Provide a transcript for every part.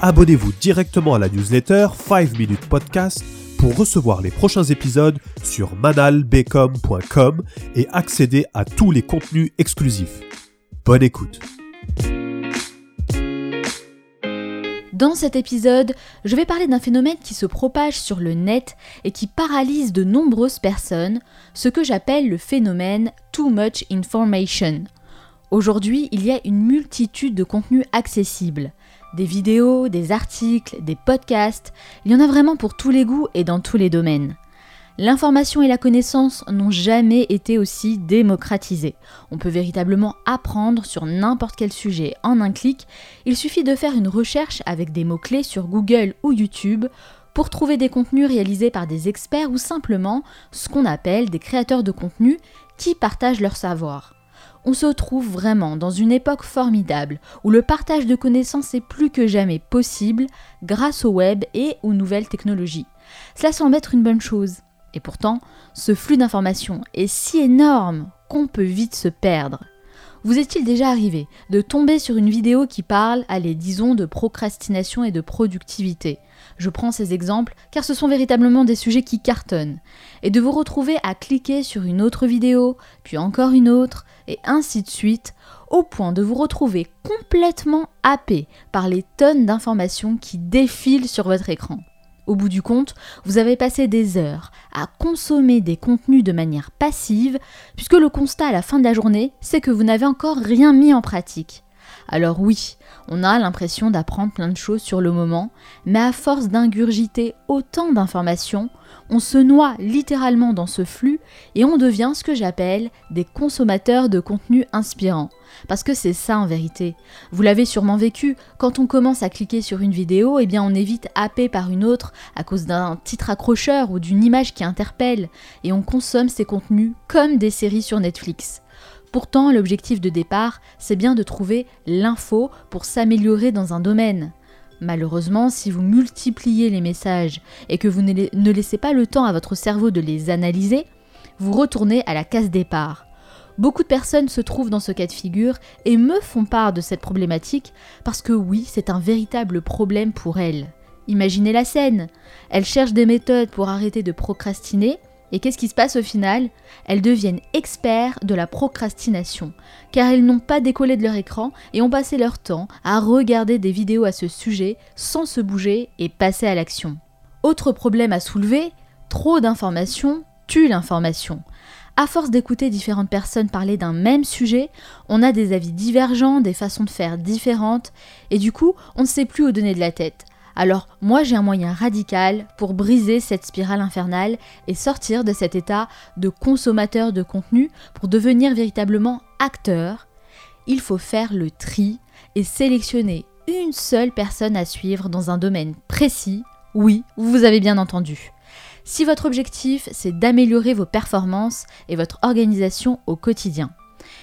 abonnez-vous directement à la newsletter 5 Minutes Podcast pour recevoir les prochains épisodes sur manalbecom.com et accéder à tous les contenus exclusifs. Bonne écoute. Dans cet épisode, je vais parler d'un phénomène qui se propage sur le net et qui paralyse de nombreuses personnes, ce que j'appelle le phénomène Too Much Information. Aujourd'hui, il y a une multitude de contenus accessibles. Des vidéos, des articles, des podcasts, il y en a vraiment pour tous les goûts et dans tous les domaines. L'information et la connaissance n'ont jamais été aussi démocratisées. On peut véritablement apprendre sur n'importe quel sujet en un clic. Il suffit de faire une recherche avec des mots-clés sur Google ou YouTube pour trouver des contenus réalisés par des experts ou simplement ce qu'on appelle des créateurs de contenu qui partagent leur savoir on se trouve vraiment dans une époque formidable où le partage de connaissances est plus que jamais possible grâce au web et aux nouvelles technologies. Cela semble être une bonne chose. Et pourtant, ce flux d'informations est si énorme qu'on peut vite se perdre. Vous est-il déjà arrivé de tomber sur une vidéo qui parle, allez, disons, de procrastination et de productivité? Je prends ces exemples car ce sont véritablement des sujets qui cartonnent. Et de vous retrouver à cliquer sur une autre vidéo, puis encore une autre, et ainsi de suite, au point de vous retrouver complètement happé par les tonnes d'informations qui défilent sur votre écran. Au bout du compte, vous avez passé des heures à consommer des contenus de manière passive, puisque le constat à la fin de la journée, c'est que vous n'avez encore rien mis en pratique. Alors oui, on a l'impression d'apprendre plein de choses sur le moment, mais à force d'ingurgiter autant d'informations, on se noie littéralement dans ce flux et on devient ce que j'appelle des consommateurs de contenu inspirant. Parce que c'est ça en vérité. Vous l'avez sûrement vécu, quand on commence à cliquer sur une vidéo, eh bien on est vite happé par une autre à cause d'un titre accrocheur ou d'une image qui interpelle, et on consomme ces contenus comme des séries sur Netflix. Pourtant, l'objectif de départ, c'est bien de trouver l'info pour s'améliorer dans un domaine. Malheureusement, si vous multipliez les messages et que vous ne laissez pas le temps à votre cerveau de les analyser, vous retournez à la case départ. Beaucoup de personnes se trouvent dans ce cas de figure et me font part de cette problématique parce que oui, c'est un véritable problème pour elles. Imaginez la scène. Elles cherchent des méthodes pour arrêter de procrastiner et qu'est-ce qui se passe au final? Elles deviennent experts de la procrastination, car elles n'ont pas décollé de leur écran et ont passé leur temps à regarder des vidéos à ce sujet sans se bouger et passer à l'action. Autre problème à soulever, trop d'informations tue l'information. À force d'écouter différentes personnes parler d'un même sujet, on a des avis divergents, des façons de faire différentes, et du coup, on ne sait plus où donner de la tête. Alors moi j'ai un moyen radical pour briser cette spirale infernale et sortir de cet état de consommateur de contenu pour devenir véritablement acteur. Il faut faire le tri et sélectionner une seule personne à suivre dans un domaine précis. Oui, vous avez bien entendu. Si votre objectif c'est d'améliorer vos performances et votre organisation au quotidien,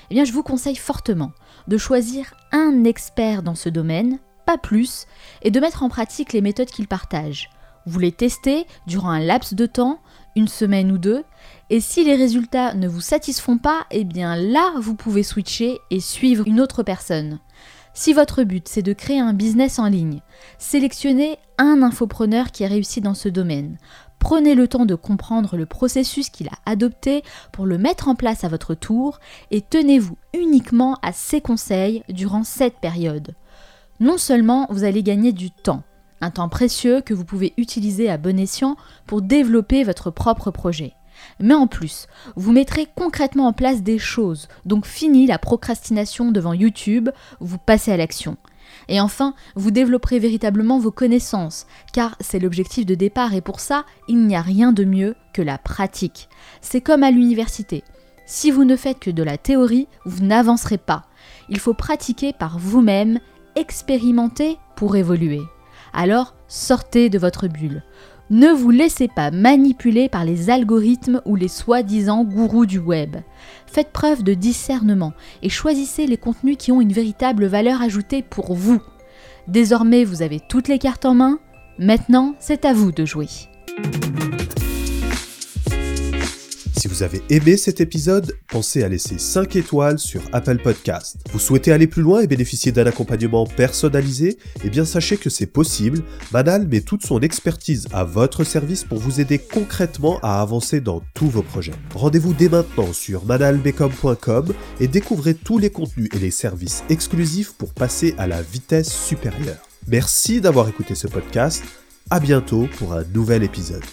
eh bien je vous conseille fortement de choisir un expert dans ce domaine pas plus, et de mettre en pratique les méthodes qu'il partage. Vous les testez durant un laps de temps, une semaine ou deux, et si les résultats ne vous satisfont pas, eh bien là, vous pouvez switcher et suivre une autre personne. Si votre but c'est de créer un business en ligne, sélectionnez un infopreneur qui a réussi dans ce domaine. Prenez le temps de comprendre le processus qu'il a adopté pour le mettre en place à votre tour et tenez-vous uniquement à ses conseils durant cette période. Non seulement vous allez gagner du temps, un temps précieux que vous pouvez utiliser à bon escient pour développer votre propre projet. Mais en plus, vous mettrez concrètement en place des choses, donc fini la procrastination devant YouTube, vous passez à l'action. Et enfin, vous développerez véritablement vos connaissances, car c'est l'objectif de départ et pour ça, il n'y a rien de mieux que la pratique. C'est comme à l'université. Si vous ne faites que de la théorie, vous n'avancerez pas. Il faut pratiquer par vous-même expérimenter pour évoluer. Alors, sortez de votre bulle. Ne vous laissez pas manipuler par les algorithmes ou les soi-disant gourous du web. Faites preuve de discernement et choisissez les contenus qui ont une véritable valeur ajoutée pour vous. Désormais, vous avez toutes les cartes en main. Maintenant, c'est à vous de jouer. Vous avez aimé cet épisode, pensez à laisser 5 étoiles sur Apple Podcast. Vous souhaitez aller plus loin et bénéficier d'un accompagnement personnalisé? Eh bien sachez que c'est possible. Manal met toute son expertise à votre service pour vous aider concrètement à avancer dans tous vos projets. Rendez-vous dès maintenant sur manalbecom.com et découvrez tous les contenus et les services exclusifs pour passer à la vitesse supérieure. Merci d'avoir écouté ce podcast. À bientôt pour un nouvel épisode.